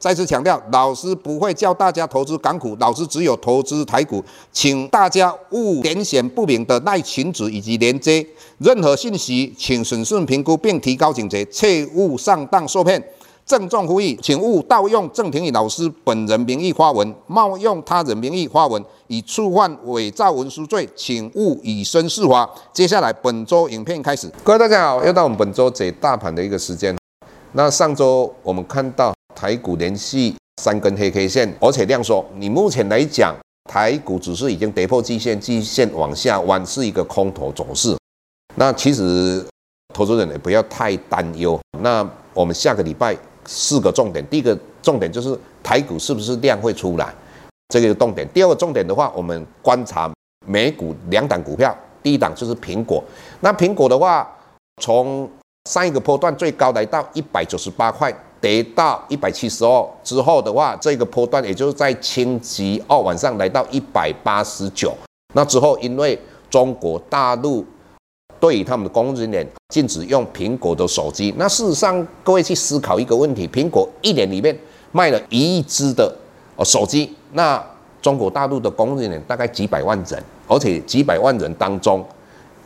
再次强调，老师不会教大家投资港股，老师只有投资台股，请大家勿点选不明的赖群组以及连接。任何信息，请审慎评估并提高警觉，切勿上当受骗。郑重呼吁，请勿盗用郑庭宇老师本人名义发文，冒用他人名义发文，以触犯伪造文书罪，请勿以身试法。接下来本周影片开始，各位大家好，又到我们本周解大盘的一个时间。那上周我们看到。台股连续三根黑 K 线，而且量缩。你目前来讲，台股只是已经跌破季线，季线往下弯是一个空头走势。那其实投资人也不要太担忧。那我们下个礼拜四个重点，第一个重点就是台股是不是量会出来，这个重点。第二个重点的话，我们观察美股两档股票，第一档就是苹果。那苹果的话，从上一个波段最高来到一百九十八块。跌到一百七十二之后的话，这个波段也就是在星期二晚上来到一百八十九。那之后，因为中国大陆对于他们的工人员禁止用苹果的手机。那事实上，各位去思考一个问题：苹果一年里面卖了一亿只的手机，那中国大陆的工人员大概几百万人，而且几百万人当中，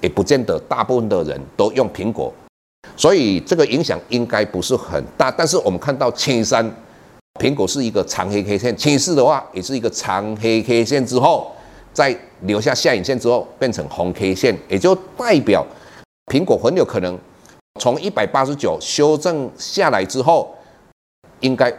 也不见得大部分的人都用苹果。所以这个影响应该不是很大，但是我们看到前三，苹果是一个长黑 K 线，前四的话也是一个长黑 K 线之后，再留下下影线之后变成红 K 线，也就代表苹果很有可能从一百八十九修正下来之后，应该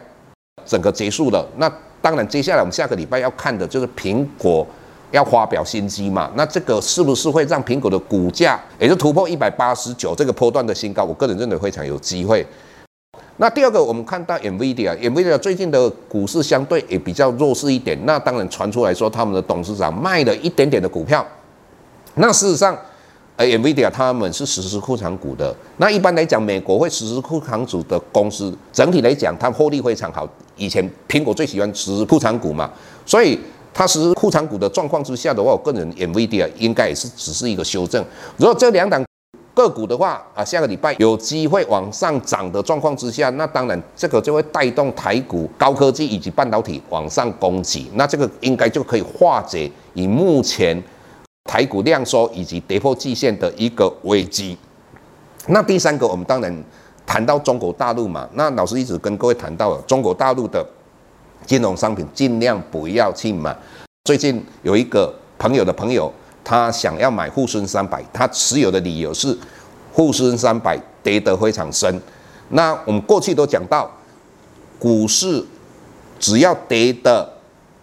整个结束了。那当然，接下来我们下个礼拜要看的就是苹果。要发表新机嘛？那这个是不是会让苹果的股价也就突破一百八十九这个波段的新高？我个人认为非常有机会。那第二个，我们看到 NVIDIA，NVIDIA 最近的股市相对也比较弱势一点。那当然传出来说，他们的董事长卖了一点点的股票。那事实上，呃，NVIDIA 他们是实施库藏股的。那一般来讲，美国会实施库藏股的公司，整体来讲，它获利非常好。以前苹果最喜欢实施库藏股嘛，所以。它是库藏股的状况之下的话，我个人 NVIDIA 应该也是只是一个修正。如果这两档个股的话啊，下个礼拜有机会往上涨的状况之下，那当然这个就会带动台股高科技以及半导体往上攻击，那这个应该就可以化解以目前台股量缩以及跌破季线的一个危机。那第三个，我们当然谈到中国大陆嘛，那老师一直跟各位谈到了中国大陆的。金融商品尽量不要去买。最近有一个朋友的朋友，他想要买沪深三百，他持有的理由是沪深三百跌得非常深。那我们过去都讲到，股市只要跌的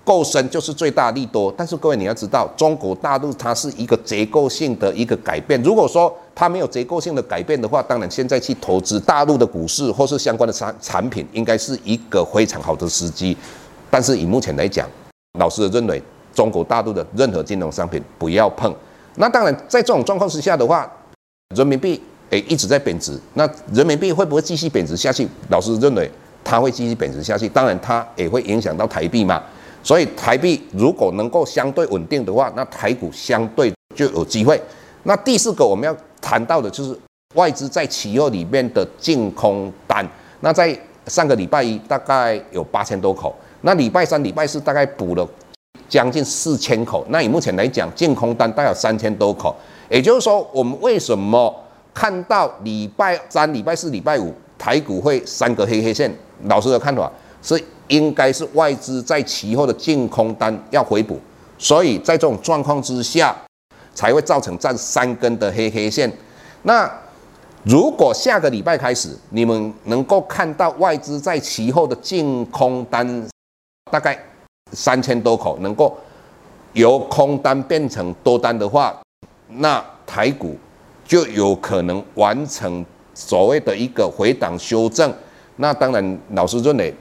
够深就是最大利多。但是各位你要知道，中国大陆它是一个结构性的一个改变。如果说它没有结构性的改变的话，当然现在去投资大陆的股市或是相关的产产品，应该是一个非常好的时机。但是以目前来讲，老师认为中国大陆的任何金融商品不要碰。那当然，在这种状况之下的话，人民币诶一直在贬值。那人民币会不会继续贬值下去？老师认为它会继续贬值下去。当然，它也会影响到台币嘛。所以台币如果能够相对稳定的话，那台股相对就有机会。那第四个我们要谈到的就是外资在期货里面的净空单。那在上个礼拜一大概有八千多口，那礼拜三、礼拜四大概补了将近四千口。那以目前来讲，净空单大概有三千多口。也就是说，我们为什么看到礼拜三、礼拜四、礼拜五台股会三个黑黑线？老师的看法是。应该是外资在其后的净空单要回补，所以在这种状况之下，才会造成这三根的黑黑线。那如果下个礼拜开始，你们能够看到外资在其后的净空单大概三千多口，能够由空单变成多单的话，那台股就有可能完成所谓的一个回档修正。那当然，老师认为。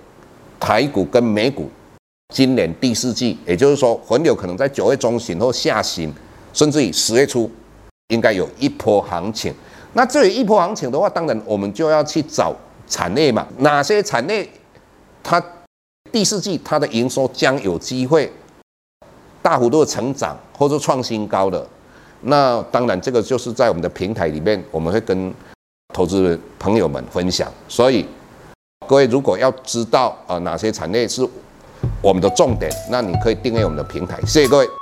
台股跟美股今年第四季，也就是说很有可能在九月中旬或下旬甚至于十月初应该有一波行情。那至于一波行情的话，当然我们就要去找产业嘛，哪些产业它第四季它的营收将有机会大幅度的成长或者创新高的。那当然这个就是在我们的平台里面，我们会跟投资朋友们分享。所以各位如果要知道啊哪些产业是我们的重点，那你可以订阅我们的平台。谢谢各位。